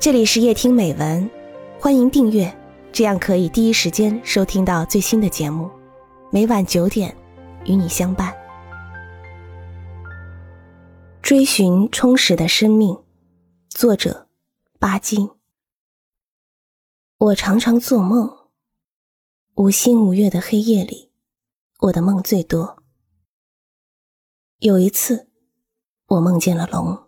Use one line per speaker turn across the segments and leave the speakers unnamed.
这里是夜听美文，欢迎订阅，这样可以第一时间收听到最新的节目。每晚九点，与你相伴。追寻充实的生命，作者巴金。我常常做梦，无星无月的黑夜里，我的梦最多。有一次，我梦见了龙。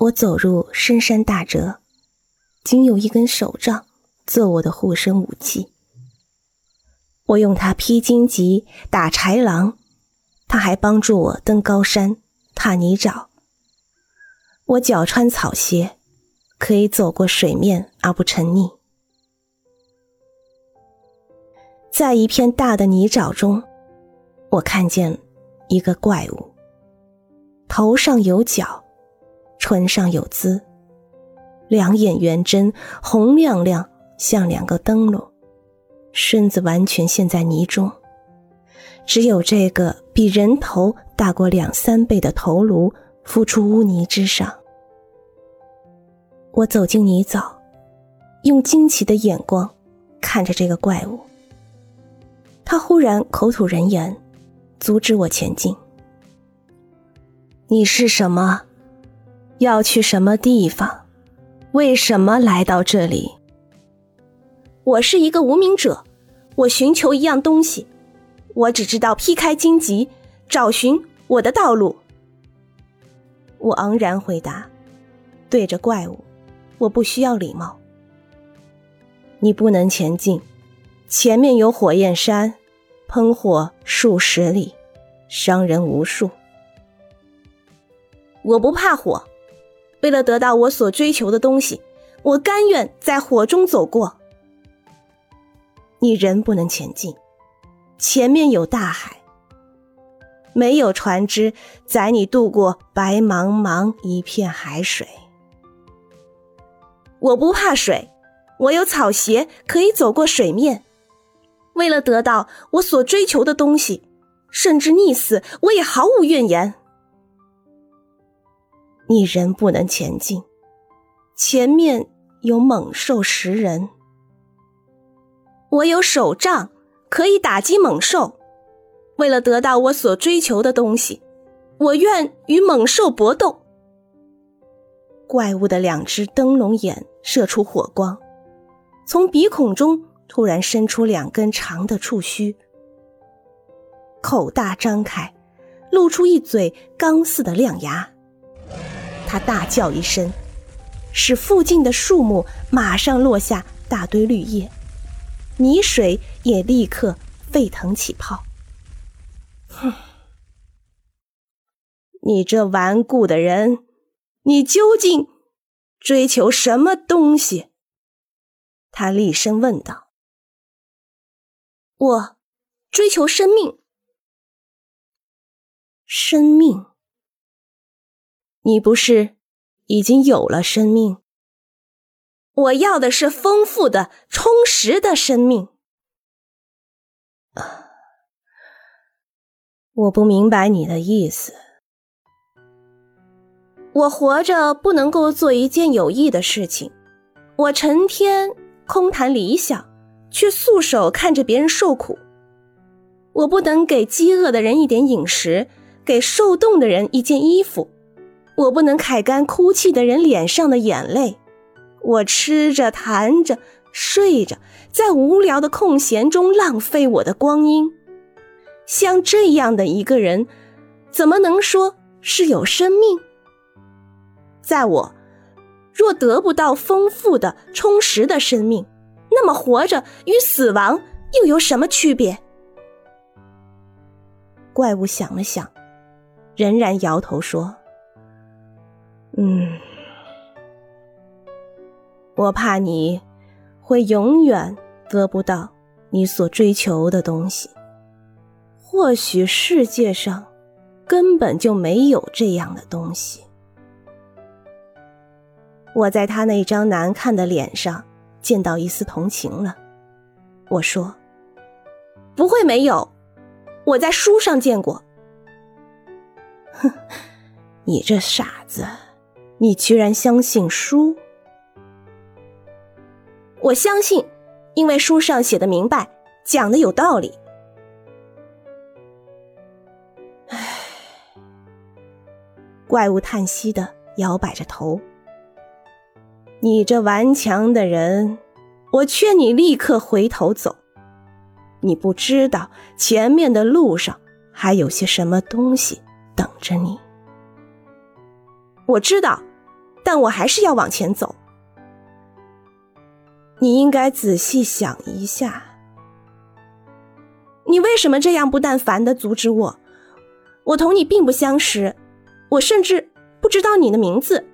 我走入深山大泽，仅有一根手杖做我的护身武器。我用它劈荆棘、打豺狼，它还帮助我登高山、踏泥沼。我脚穿草鞋，可以走过水面而不沉溺。在一片大的泥沼中，我看见一个怪物，头上有角。唇上有滋，两眼圆睁，红亮亮，像两个灯笼，身子完全陷在泥中，只有这个比人头大过两三倍的头颅浮出污泥之上。我走进泥沼，用惊奇的眼光看着这个怪物。他忽然口吐人言，阻止我前进。你是什么？要去什么地方？为什么来到这里？我是一个无名者，我寻求一样东西，我只知道劈开荆棘，找寻我的道路。我昂然回答，对着怪物，我不需要礼貌。你不能前进，前面有火焰山，喷火数十里，伤人无数。我不怕火。为了得到我所追求的东西，我甘愿在火中走过。你仍不能前进，前面有大海，没有船只载你渡过白茫茫一片海水。我不怕水，我有草鞋可以走过水面。为了得到我所追求的东西，甚至溺死我也毫无怨言。你仍不能前进，前面有猛兽食人。我有手杖，可以打击猛兽。为了得到我所追求的东西，我愿与猛兽搏斗。怪物的两只灯笼眼射出火光，从鼻孔中突然伸出两根长的触须，口大张开，露出一嘴钢似的亮牙。他大叫一声，使附近的树木马上落下大堆绿叶，泥水也立刻沸腾起泡。哼，你这顽固的人，你究竟追求什么东西？他厉声问道。我追求生命，生命。你不是已经有了生命？我要的是丰富的、充实的生命。我不明白你的意思。我活着不能够做一件有益的事情，我成天空谈理想，却束手看着别人受苦。我不能给饥饿的人一点饮食，给受冻的人一件衣服。我不能揩干哭泣的人脸上的眼泪，我吃着、谈着、睡着，在无聊的空闲中浪费我的光阴。像这样的一个人，怎么能说是有生命？在我若得不到丰富的、充实的生命，那么活着与死亡又有什么区别？怪物想了想，仍然摇头说。嗯，我怕你会永远得不到你所追求的东西。或许世界上根本就没有这样的东西。我在他那张难看的脸上见到一丝同情了。我说：“不会没有，我在书上见过。”哼，你这傻子！你居然相信书？我相信，因为书上写的明白，讲的有道理。唉，怪物叹息的摇摆着头。你这顽强的人，我劝你立刻回头走。你不知道前面的路上还有些什么东西等着你。我知道，但我还是要往前走。你应该仔细想一下，你为什么这样不但烦的阻止我？我同你并不相识，我甚至不知道你的名字。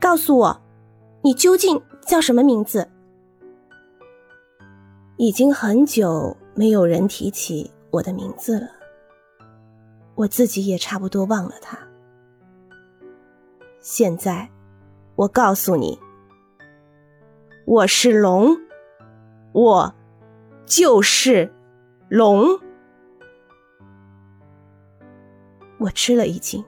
告诉我，你究竟叫什么名字？已经很久没有人提起我的名字了，我自己也差不多忘了他。现在，我告诉你。我是龙，我就是龙。我吃了一惊，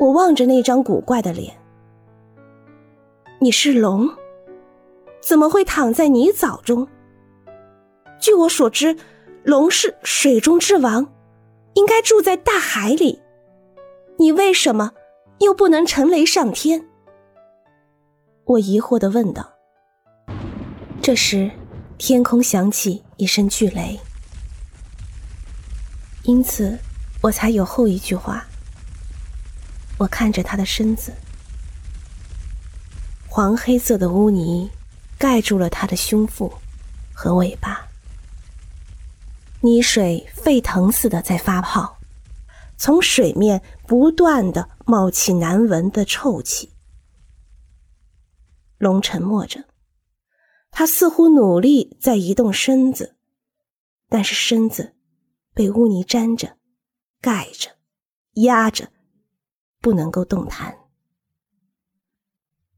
我望着那张古怪的脸。你是龙，怎么会躺在泥沼中？据我所知，龙是水中之王，应该住在大海里。你为什么又不能乘雷上天？我疑惑的问道。这时，天空响起一声巨雷，因此我才有后一句话。我看着他的身子，黄黑色的污泥盖住了他的胸腹和尾巴，泥水沸腾似的在发泡，从水面不断的冒起难闻的臭气。龙沉默着。他似乎努力在移动身子，但是身子被污泥粘着、盖着、压着，不能够动弹。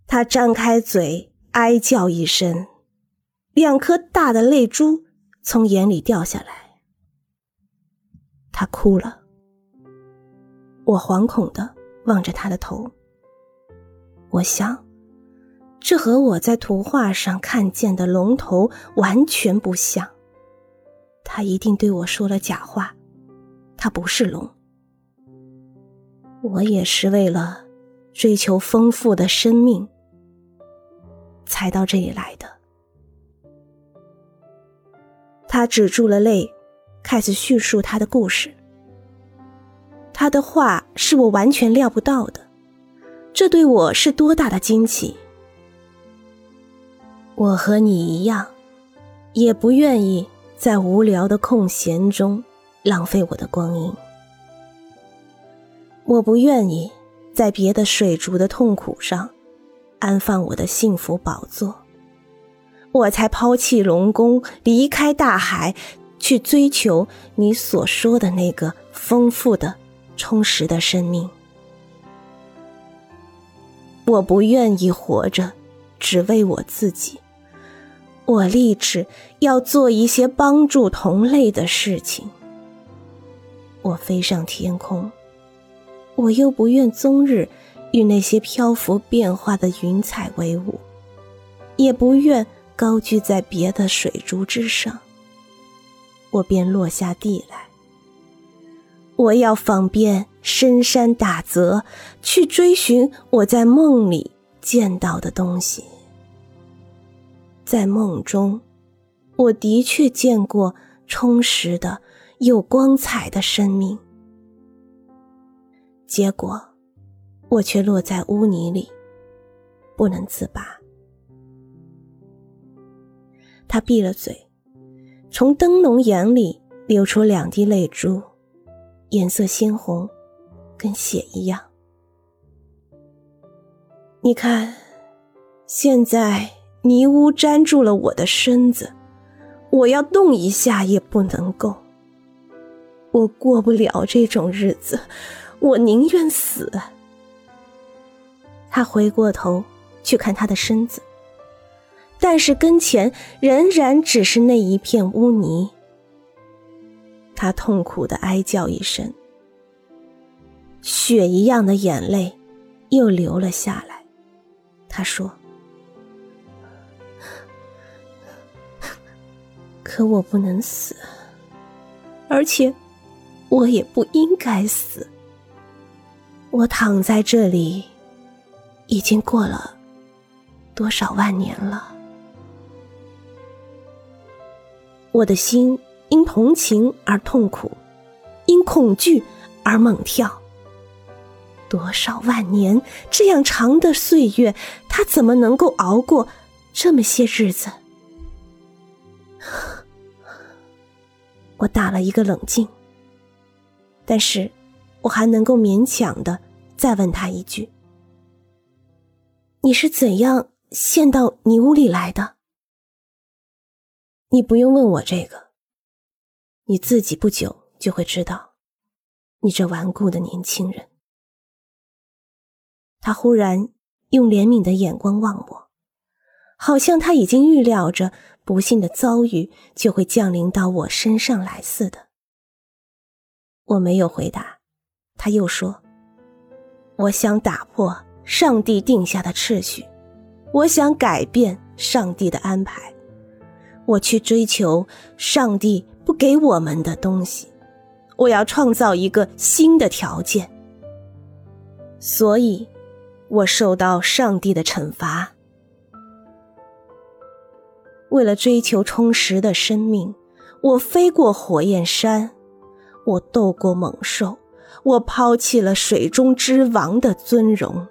他张开嘴，哀叫一声，两颗大的泪珠从眼里掉下来。他哭了。我惶恐的望着他的头，我想。这和我在图画上看见的龙头完全不像。他一定对我说了假话，他不是龙。我也是为了追求丰富的生命才到这里来的。他止住了泪，开始叙述他的故事。他的话是我完全料不到的，这对我是多大的惊奇！我和你一样，也不愿意在无聊的空闲中浪费我的光阴。我不愿意在别的水族的痛苦上安放我的幸福宝座，我才抛弃龙宫，离开大海，去追求你所说的那个丰富的、充实的生命。我不愿意活着，只为我自己。我立志要做一些帮助同类的事情。我飞上天空，我又不愿终日与那些漂浮变化的云彩为伍，也不愿高居在别的水珠之上。我便落下地来。我要访遍深山大泽，去追寻我在梦里见到的东西。在梦中，我的确见过充实的、有光彩的生命。结果，我却落在污泥里，不能自拔。他闭了嘴，从灯笼眼里流出两滴泪珠，颜色鲜红，跟血一样。你看，现在。泥污粘住了我的身子，我要动一下也不能够。我过不了这种日子，我宁愿死。他回过头去看他的身子，但是跟前仍然只是那一片污泥。他痛苦的哀叫一声，血一样的眼泪又流了下来。他说：“可我不能死，而且我也不应该死。我躺在这里，已经过了多少万年了。我的心因同情而痛苦，因恐惧而猛跳。”多少万年这样长的岁月，他怎么能够熬过这么些日子？我打了一个冷静，但是我还能够勉强的再问他一句：“你是怎样陷到泥屋里来的？”你不用问我这个，你自己不久就会知道，你这顽固的年轻人。他忽然用怜悯的眼光望我，好像他已经预料着不幸的遭遇就会降临到我身上来似的。我没有回答，他又说：“我想打破上帝定下的秩序，我想改变上帝的安排，我去追求上帝给我们的东西，我要创造一个新的条件。”所以。我受到上帝的惩罚。为了追求充实的生命，我飞过火焰山，我斗过猛兽，我抛弃了水中之王的尊荣，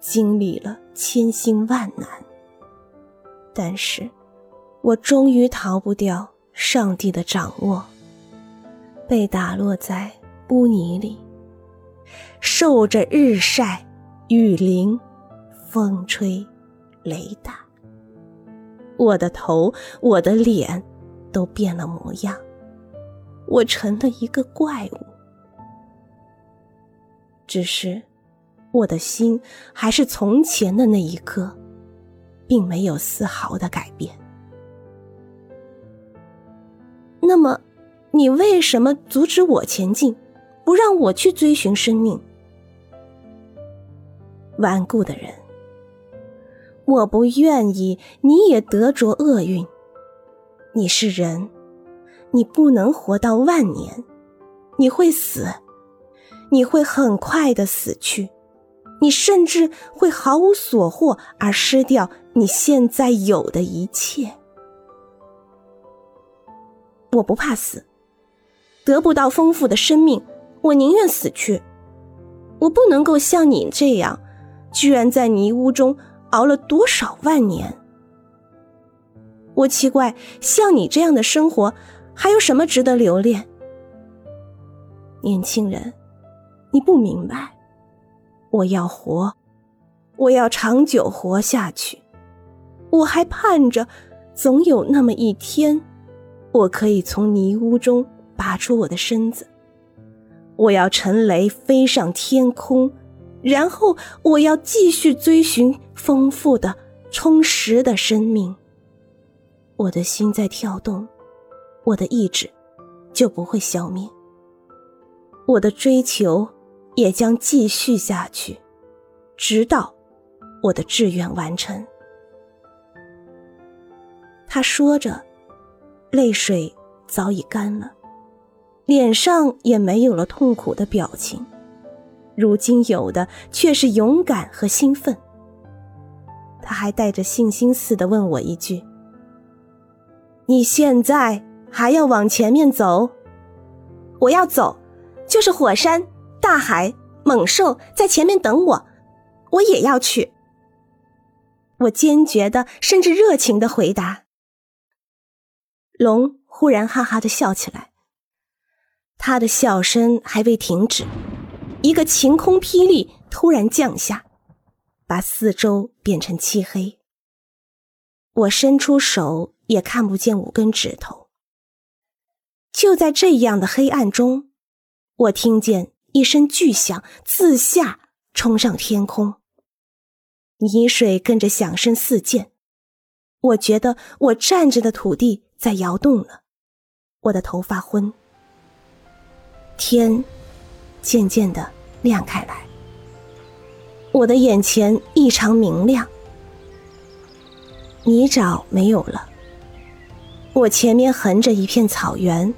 经历了千辛万难。但是，我终于逃不掉上帝的掌握，被打落在污泥里，受着日晒。雨淋，风吹，雷打，我的头，我的脸，都变了模样，我成了一个怪物。只是，我的心还是从前的那一刻，并没有丝毫的改变。那么，你为什么阻止我前进，不让我去追寻生命？顽固的人，我不愿意你也得着厄运。你是人，你不能活到万年，你会死，你会很快的死去，你甚至会毫无所获而失掉你现在有的一切。我不怕死，得不到丰富的生命，我宁愿死去。我不能够像你这样。居然在泥屋中熬了多少万年？我奇怪，像你这样的生活，还有什么值得留恋？年轻人，你不明白，我要活，我要长久活下去。我还盼着，总有那么一天，我可以从泥污中拔出我的身子，我要乘雷飞上天空。然后我要继续追寻丰富的、充实的生命。我的心在跳动，我的意志就不会消灭。我的追求也将继续下去，直到我的志愿完成。他说着，泪水早已干了，脸上也没有了痛苦的表情。如今有的却是勇敢和兴奋。他还带着信心似的问我一句：“你现在还要往前面走？”“我要走，就是火山、大海、猛兽在前面等我，我也要去。”我坚决的，甚至热情的回答。龙忽然哈哈的笑起来，他的笑声还未停止。一个晴空霹雳突然降下，把四周变成漆黑。我伸出手也看不见五根指头。就在这样的黑暗中，我听见一声巨响自下冲上天空，泥水跟着响声四溅。我觉得我站着的土地在摇动了，我的头发昏。天。渐渐的亮开来，我的眼前异常明亮。泥沼没有了，我前面横着一片草原，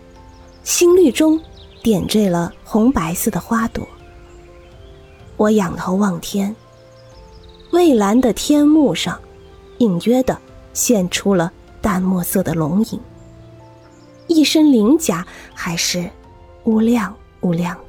新绿中点缀了红白色的花朵。我仰头望天，蔚蓝的天幕上，隐约的现出了淡墨色的龙影。一身鳞甲还是乌亮乌亮。